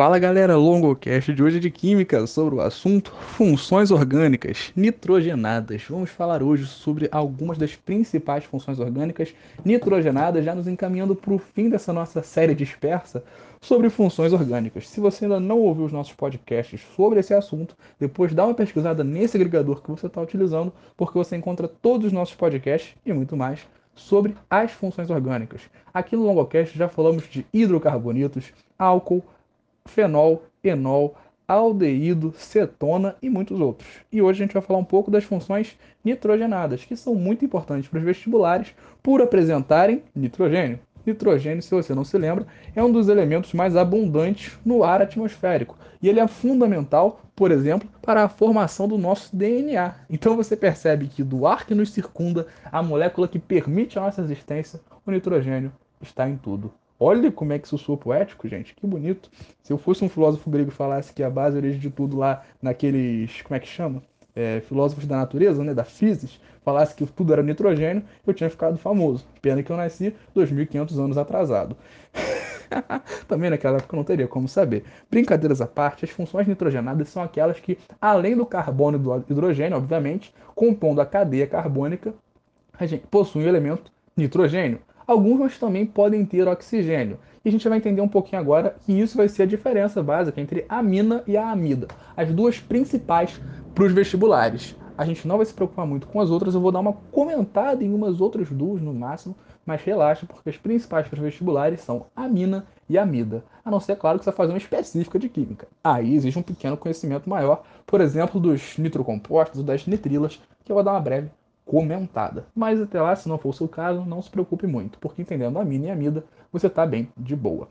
Fala galera, longocast de hoje é de química sobre o assunto funções orgânicas nitrogenadas. Vamos falar hoje sobre algumas das principais funções orgânicas nitrogenadas, já nos encaminhando para o fim dessa nossa série dispersa sobre funções orgânicas. Se você ainda não ouviu os nossos podcasts sobre esse assunto, depois dá uma pesquisada nesse agregador que você está utilizando, porque você encontra todos os nossos podcasts e muito mais sobre as funções orgânicas. Aqui no Longocast já falamos de hidrocarbonitos, álcool, fenol, enol, aldeído, cetona e muitos outros. E hoje a gente vai falar um pouco das funções nitrogenadas, que são muito importantes para os vestibulares por apresentarem nitrogênio. Nitrogênio, se você não se lembra, é um dos elementos mais abundantes no ar atmosférico. E ele é fundamental, por exemplo, para a formação do nosso DNA. Então você percebe que do ar que nos circunda, a molécula que permite a nossa existência, o nitrogênio está em tudo. Olha como é que isso soa poético, gente. Que bonito. Se eu fosse um filósofo grego e falasse que a base a origem de tudo lá naqueles. Como é que chama? É, filósofos da natureza, né, da física, falasse que tudo era nitrogênio, eu tinha ficado famoso. Pena que eu nasci 2.500 anos atrasado. Também naquela época eu não teria como saber. Brincadeiras à parte, as funções nitrogenadas são aquelas que, além do carbono e do hidrogênio, obviamente, compondo a cadeia carbônica, a gente possui o elemento nitrogênio. Alguns também podem ter oxigênio. E a gente vai entender um pouquinho agora que isso vai ser a diferença básica entre a amina e a amida, as duas principais para os vestibulares. A gente não vai se preocupar muito com as outras, eu vou dar uma comentada em umas outras duas no máximo, mas relaxa, porque as principais para os vestibulares são amina e amida. A não ser, claro, que você vai fazer uma específica de química. Aí existe um pequeno conhecimento maior, por exemplo, dos nitrocompostos ou das nitrilas, que eu vou dar uma breve comentada. Mas até lá, se não for o seu caso, não se preocupe muito, porque entendendo a amina e a amida, você está bem de boa.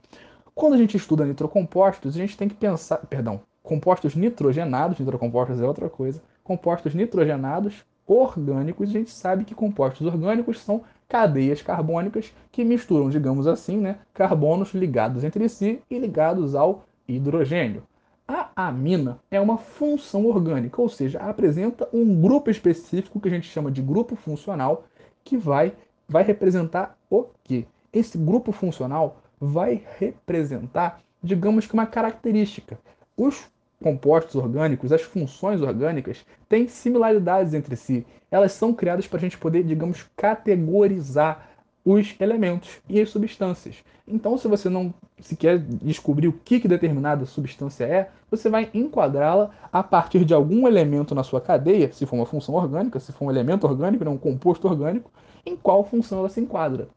Quando a gente estuda nitrocompostos, a gente tem que pensar, perdão, compostos nitrogenados, nitrocompostos é outra coisa, compostos nitrogenados orgânicos, a gente sabe que compostos orgânicos são cadeias carbônicas que misturam, digamos assim, né, carbonos ligados entre si e ligados ao hidrogênio. A amina é uma função orgânica, ou seja, apresenta um grupo específico que a gente chama de grupo funcional, que vai, vai representar o quê? Esse grupo funcional vai representar, digamos que uma característica. Os compostos orgânicos, as funções orgânicas, têm similaridades entre si. Elas são criadas para a gente poder, digamos, categorizar os elementos e as substâncias. Então, se você não se quer descobrir o que, que determinada substância é, você vai enquadrá-la a partir de algum elemento na sua cadeia, se for uma função orgânica, se for um elemento orgânico, um composto orgânico, em qual função ela se enquadra.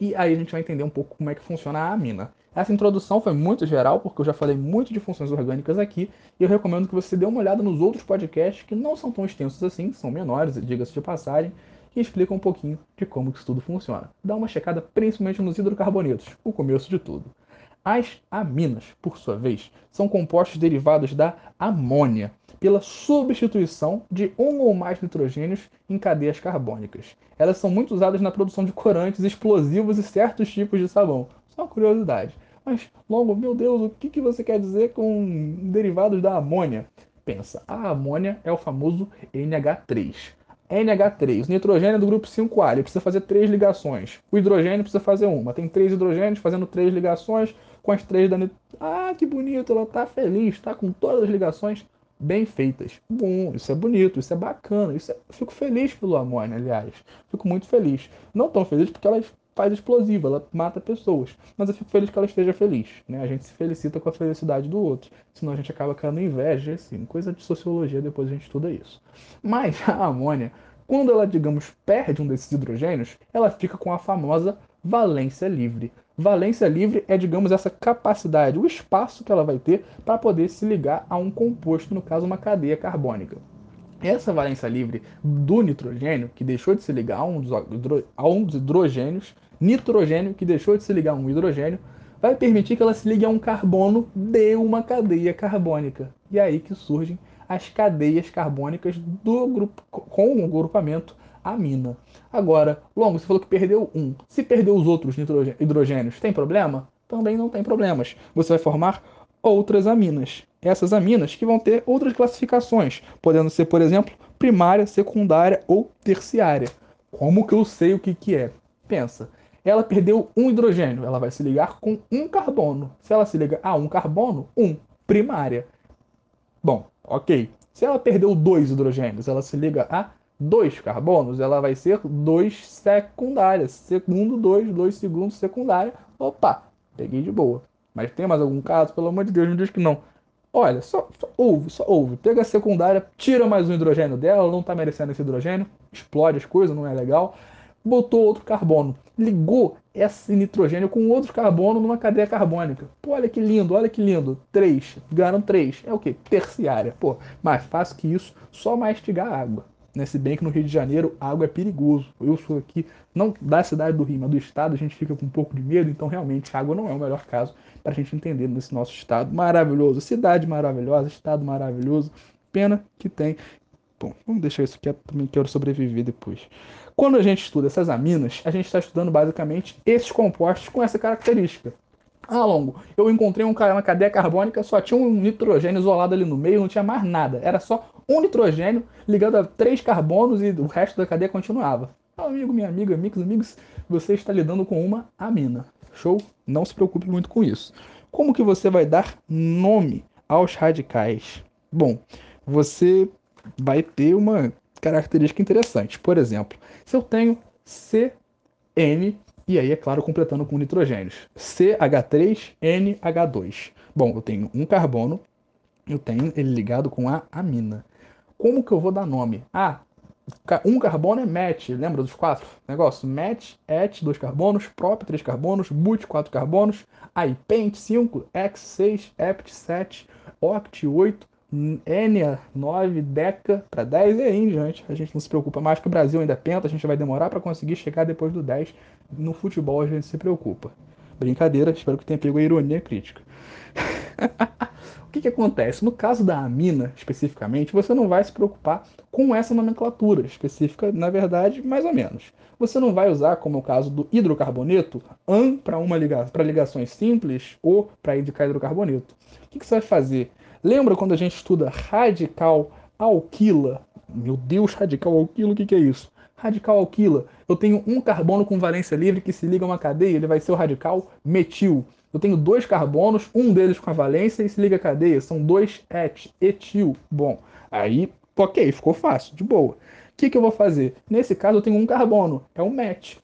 E aí a gente vai entender um pouco como é que funciona a amina. Essa introdução foi muito geral, porque eu já falei muito de funções orgânicas aqui, e eu recomendo que você dê uma olhada nos outros podcasts que não são tão extensos assim, são menores, diga-se de passagem, que explica um pouquinho de como isso tudo funciona. Dá uma checada principalmente nos hidrocarbonetos, o começo de tudo. As aminas, por sua vez, são compostos derivados da amônia, pela substituição de um ou mais nitrogênios em cadeias carbônicas. Elas são muito usadas na produção de corantes, explosivos e certos tipos de sabão. Só uma curiosidade. Mas, Longo, meu Deus, o que, que você quer dizer com derivados da amônia? Pensa, a amônia é o famoso NH3. NH3, o nitrogênio é do grupo 5A, ele precisa fazer três ligações. O hidrogênio precisa fazer uma. Tem três hidrogênios fazendo três ligações com as três da. Ah, que bonito, ela tá feliz, está com todas as ligações bem feitas. Bom, isso é bonito, isso é bacana, isso é... fico feliz pelo amônia, aliás. Fico muito feliz. Não tão feliz porque ela faz explosiva, ela mata pessoas. Mas eu fico feliz que ela esteja feliz. Né? A gente se felicita com a felicidade do outro. Senão a gente acaba criando inveja, assim. Coisa de sociologia, depois a gente estuda isso. Mas a amônia, quando ela, digamos, perde um desses hidrogênios, ela fica com a famosa valência livre. Valência livre é, digamos, essa capacidade, o espaço que ela vai ter para poder se ligar a um composto, no caso, uma cadeia carbônica. Essa valência livre do nitrogênio, que deixou de se ligar a um dos, a um dos hidrogênios, nitrogênio, que deixou de se ligar a um hidrogênio, vai permitir que ela se ligue a um carbono de uma cadeia carbônica. E é aí que surgem as cadeias carbônicas do grupo com o grupamento amina. Agora, Longo, você falou que perdeu um. Se perdeu os outros hidrogênios, tem problema? Também não tem problemas. Você vai formar outras aminas. Essas aminas que vão ter outras classificações, podendo ser, por exemplo, primária, secundária ou terciária. Como que eu sei o que, que é? Pensa, ela perdeu um hidrogênio, ela vai se ligar com um carbono. Se ela se liga a um carbono, um, primária. Bom, ok. Se ela perdeu dois hidrogênios, ela se liga a dois carbonos, ela vai ser dois secundárias. Segundo, dois, dois segundos, secundária. Opa, peguei de boa. Mas tem mais algum caso? Pelo amor de Deus, não diz que não. Olha, só, só ouve, só ouve. Pega a secundária, tira mais um hidrogênio dela, ela não tá merecendo esse hidrogênio, explode as coisas, não é legal. Botou outro carbono, ligou esse nitrogênio com outro carbono numa cadeia carbônica. Pô, olha que lindo, olha que lindo. Três, ganharam três. É o que? Terciária. Pô, mais fácil que isso, só mastigar água. Né? Se bem que no Rio de Janeiro água é perigoso. Eu sou aqui, não da cidade do Rio, mas do estado, a gente fica com um pouco de medo, então realmente água não é o melhor caso para a gente entender nesse nosso estado maravilhoso. Cidade maravilhosa, estado maravilhoso. Pena que tem. Bom, vamos deixar isso aqui, também quero sobreviver depois. Quando a gente estuda essas aminas, a gente está estudando basicamente esses compostos com essa característica. Ah, longo, eu encontrei um, uma cadeia carbônica, só tinha um nitrogênio isolado ali no meio, não tinha mais nada. Era só um nitrogênio ligado a três carbonos e o resto da cadeia continuava. Meu amigo, minha amiga, amigos, amigos, você está lidando com uma amina. Show? Não se preocupe muito com isso. Como que você vai dar nome aos radicais? Bom, você vai ter uma característica interessante. Por exemplo, se eu tenho CN, e aí, é claro, completando com nitrogênios, CH3NH2. Bom, eu tenho um carbono, eu tenho ele ligado com a amina. Como que eu vou dar nome? Ah, um carbono é MET, lembra dos quatro negócios? MET, ET, dois carbonos, PROP, três carbonos, BUT, quatro carbonos, aí PENT, 5, X, 6, EPT, 7, OCT, 8, N, 9, DECA, para 10 e aí em diante. A gente não se preocupa mais, que o Brasil ainda penta, a gente vai demorar para conseguir chegar depois do 10. No futebol a gente se preocupa. Brincadeira, espero que tenha pego a ironia crítica. o que, que acontece? No caso da amina, especificamente, você não vai se preocupar com essa nomenclatura específica, na verdade, mais ou menos. Você não vai usar, como é o caso do hidrocarboneto, AN para liga ligações simples ou para indicar hidrocarboneto. O que, que você vai fazer? Lembra quando a gente estuda radical alquila? Meu Deus, radical alquila, o que, que é isso? Radical alquila, eu tenho um carbono com valência livre que se liga a uma cadeia, ele vai ser o radical metil. Eu tenho dois carbonos, um deles com a valência e se liga à cadeia, são dois et, etil. Bom, aí, ok, ficou fácil, de boa. O que, que eu vou fazer? Nesse caso, eu tenho um carbono, é um met.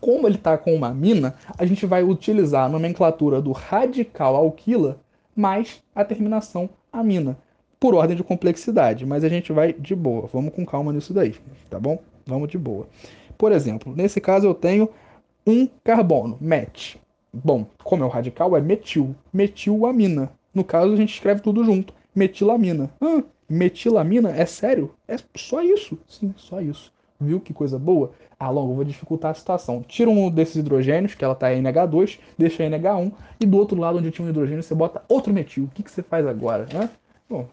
Como ele está com uma amina, a gente vai utilizar a nomenclatura do radical alquila mais a terminação amina, por ordem de complexidade, mas a gente vai de boa. Vamos com calma nisso daí, tá bom? Vamos de boa. Por exemplo, nesse caso eu tenho um carbono, met. Bom, como é o radical, é metil, metilamina. No caso, a gente escreve tudo junto, metilamina. Ah, metilamina? É sério? É só isso? Sim, só isso. Viu que coisa boa? Ah, logo, vou dificultar a situação. Tira um desses hidrogênios, que ela está em NH2, deixa NH1, e do outro lado onde tinha um hidrogênio, você bota outro metil. O que, que você faz agora? Né? Bom,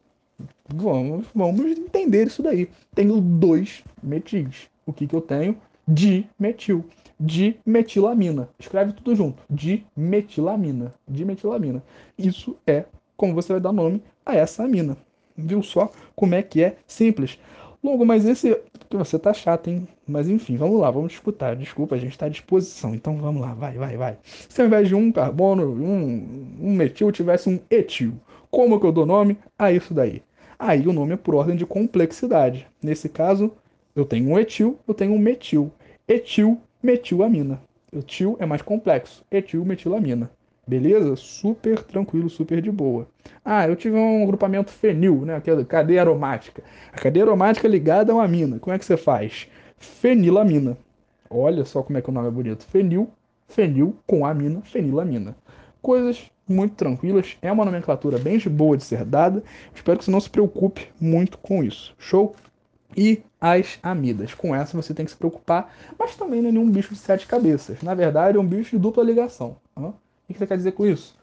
vamos, vamos entender isso daí. Tenho dois metis. O que, que eu tenho? Dimetil. Dimetilamina. Escreve tudo junto. Dimetilamina. Dimetilamina. Isso é como você vai dar nome a essa amina. Viu só como é que é simples? Longo, mas esse. Você tá chato, hein? Mas enfim, vamos lá, vamos escutar. Desculpa, a gente está à disposição. Então vamos lá, vai, vai, vai. Se ao invés de um carbono, um, um metil, tivesse um etil, como que eu dou nome a isso daí? Aí o nome é por ordem de complexidade. Nesse caso, eu tenho um etil, eu tenho um metil. Etil, metilamina. Etil é mais complexo. Etil, metilamina. Beleza? Super tranquilo, super de boa. Ah, eu tive um agrupamento fenil, né? Aquela cadeia aromática. A cadeia aromática é ligada a uma amina. Como é que você faz? Fenilamina. Olha só como é que o nome é bonito. Fenil, fenil com amina, fenilamina. Coisas muito tranquilas. É uma nomenclatura bem de boa de ser dada. Espero que você não se preocupe muito com isso. Show? E as amidas. Com essa você tem que se preocupar, mas também não é nenhum bicho de sete cabeças. Na verdade, é um bicho de dupla ligação. Tá? O que você quer dizer com isso?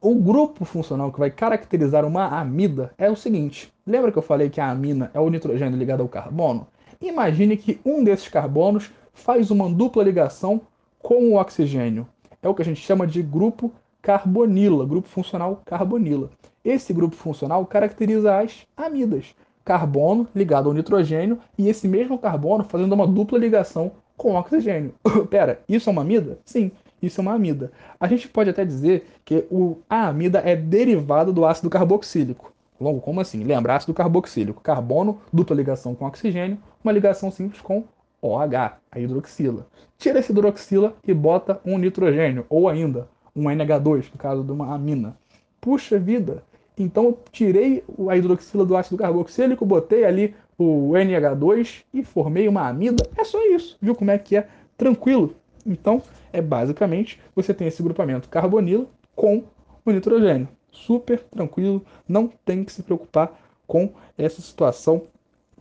O grupo funcional que vai caracterizar uma amida é o seguinte: lembra que eu falei que a amina é o nitrogênio ligado ao carbono? Imagine que um desses carbonos faz uma dupla ligação com o oxigênio. É o que a gente chama de grupo carbonila, grupo funcional carbonila. Esse grupo funcional caracteriza as amidas. Carbono ligado ao nitrogênio e esse mesmo carbono fazendo uma dupla ligação com oxigênio. Pera, isso é uma amida? Sim, isso é uma amida. A gente pode até dizer que o, a amida é derivada do ácido carboxílico. Logo, como assim? Lembra, ácido carboxílico, carbono, dupla ligação com oxigênio, uma ligação simples com OH, a hidroxila. Tira esse hidroxila e bota um nitrogênio, ou ainda um NH2, no caso de uma amina. Puxa vida! Então eu tirei a hidroxila do ácido carboxílico, botei ali o NH2 e formei uma amida. É só isso. Viu como é que é? Tranquilo. Então, é basicamente, você tem esse grupamento carbonilo com o nitrogênio. Super tranquilo, não tem que se preocupar com essa situação,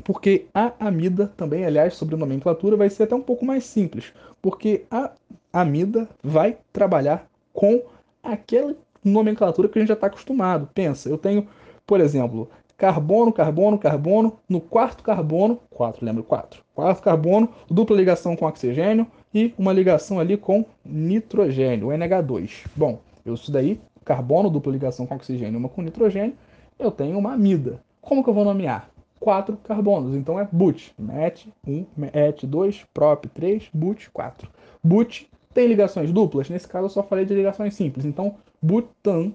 porque a amida também, aliás, sobre nomenclatura, vai ser até um pouco mais simples, porque a amida vai trabalhar com aquela nomenclatura que a gente já está acostumado. Pensa, eu tenho, por exemplo, carbono, carbono, carbono, no quarto carbono, 4, lembra 4, quarto carbono, dupla ligação com oxigênio, e uma ligação ali com nitrogênio, o NH2. Bom, eu isso daí, carbono, dupla ligação com oxigênio, uma com nitrogênio, eu tenho uma amida. Como que eu vou nomear? Quatro carbonos, então é but, met 1, met 2, prop 3, but 4. But tem ligações duplas? Nesse caso eu só falei de ligações simples, então butan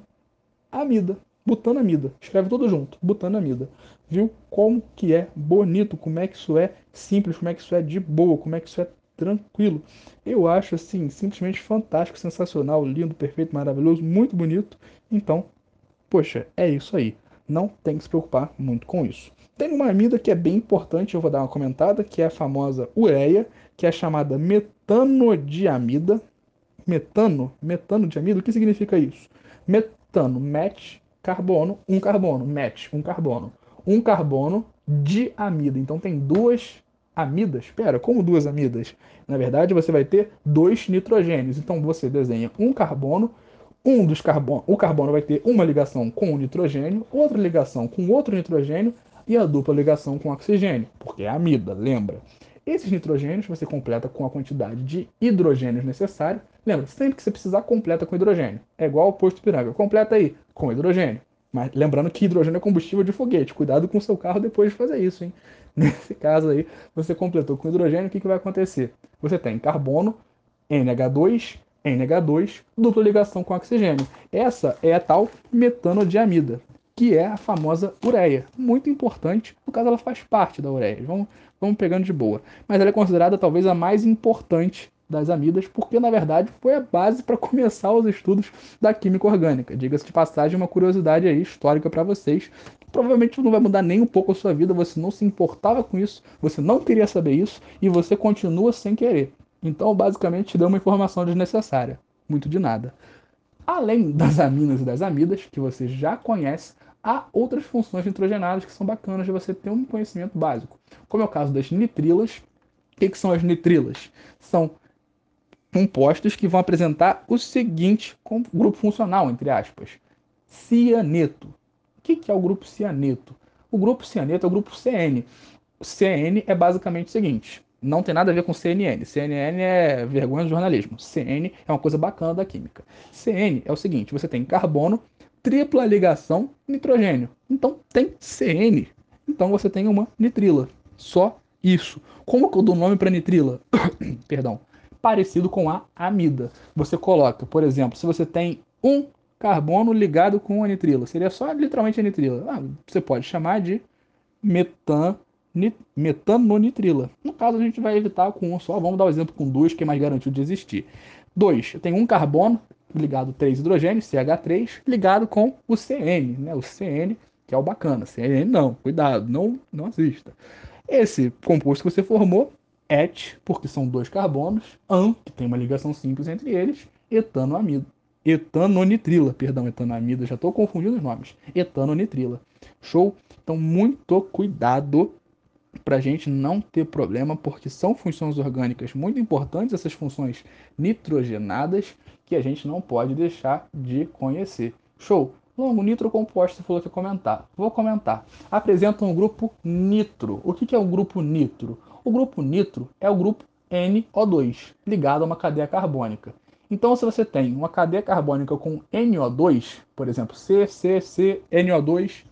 amida. Butanamida. Escreve tudo junto. Butanamida. Viu como que é bonito, como é que isso é simples, como é que isso é de boa, como é que isso é tranquilo. Eu acho assim simplesmente fantástico, sensacional, lindo, perfeito, maravilhoso, muito bonito. Então, poxa, é isso aí. Não tem que se preocupar muito com isso. Tem uma amida que é bem importante, eu vou dar uma comentada, que é a famosa ureia, que é chamada metanodiamida. Metano, metanodiamida, o que significa isso? Metano, met, carbono, um carbono, met, um carbono. Um carbono de amida. Então tem duas amidas. Espera, como duas amidas? Na verdade, você vai ter dois nitrogênios. Então você desenha um carbono, um dos carbono, o carbono vai ter uma ligação com o nitrogênio, outra ligação com outro nitrogênio e a dupla ligação com o oxigênio, porque é amida, lembra? Esses nitrogênios você completa com a quantidade de hidrogênios necessária. Lembra, sempre que você precisar, completa com hidrogênio. É igual ao posto piranga. Completa aí com hidrogênio. Mas lembrando que hidrogênio é combustível de foguete. Cuidado com o seu carro depois de fazer isso, hein? Nesse caso aí, você completou com hidrogênio, o que, que vai acontecer? Você tem carbono, NH2, NH2, dupla ligação com oxigênio. Essa é a tal metanodiamida, que é a famosa ureia. Muito importante, no caso ela faz parte da ureia. Vamos, vamos pegando de boa. Mas ela é considerada talvez a mais importante das amidas, porque na verdade foi a base para começar os estudos da química orgânica. Diga-se de passagem, uma curiosidade aí histórica para vocês. Provavelmente não vai mudar nem um pouco a sua vida, você não se importava com isso, você não queria saber isso e você continua sem querer. Então, basicamente, te deu uma informação desnecessária. Muito de nada. Além das aminas e das amidas, que você já conhece, há outras funções nitrogenadas que são bacanas de você ter um conhecimento básico. Como é o caso das nitrilas. O que, que são as nitrilas? São compostos que vão apresentar o seguinte grupo funcional, entre aspas, cianeto. O que é o grupo cianeto? O grupo cianeto é o grupo CN. O CN é basicamente o seguinte, não tem nada a ver com CNN. CNN é vergonha do jornalismo. CN é uma coisa bacana da química. CN é o seguinte, você tem carbono, tripla ligação, nitrogênio. Então tem CN. Então você tem uma nitrila. Só isso. Como que eu dou nome para nitrila? Perdão parecido com a amida. Você coloca, por exemplo, se você tem um carbono ligado com a nitrila, seria só literalmente a nitrila. Ah, você pode chamar de metan, metanonitrila. No caso, a gente vai evitar com um só. Vamos dar o um exemplo com dois, que é mais garantido de existir. Dois, eu tenho um carbono ligado três hidrogênios, CH3, ligado com o CN, né? O CN, que é o bacana. CN não, cuidado, não, não assista. Esse composto que você formou et, porque são dois carbonos, an, que tem uma ligação simples entre eles, etanoamido. Etanonitrila, perdão, etanoamida, já estou confundindo os nomes. Etanonitrila. Show? Então, muito cuidado para a gente não ter problema, porque são funções orgânicas muito importantes, essas funções nitrogenadas, que a gente não pode deixar de conhecer. Show? Longo, nitrocomposto, você falou que ia comentar. Vou comentar. Apresenta um grupo nitro. O que é um grupo nitro? O grupo nitro é o grupo NO2, ligado a uma cadeia carbônica. Então, se você tem uma cadeia carbônica com NO2, por exemplo, CCCNO2,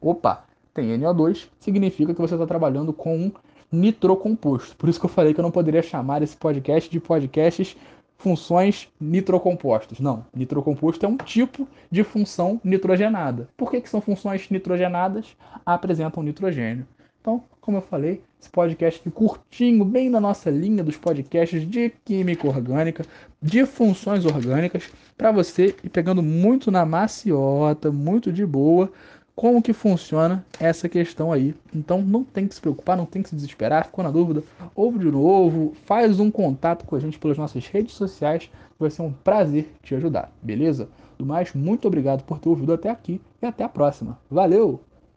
opa, tem NO2, significa que você está trabalhando com um nitrocomposto. Por isso que eu falei que eu não poderia chamar esse podcast de podcasts funções nitrocompostos. Não, nitrocomposto é um tipo de função nitrogenada. Por que, que são funções nitrogenadas? Apresentam nitrogênio. Então, como eu falei, esse podcast aqui curtinho, bem na nossa linha dos podcasts de química orgânica, de funções orgânicas, para você ir pegando muito na maciota, muito de boa, como que funciona essa questão aí. Então não tem que se preocupar, não tem que se desesperar, ficou na dúvida, ouve de novo, faz um contato com a gente pelas nossas redes sociais, vai ser um prazer te ajudar, beleza? Do mais, muito obrigado por ter ouvido até aqui e até a próxima. Valeu!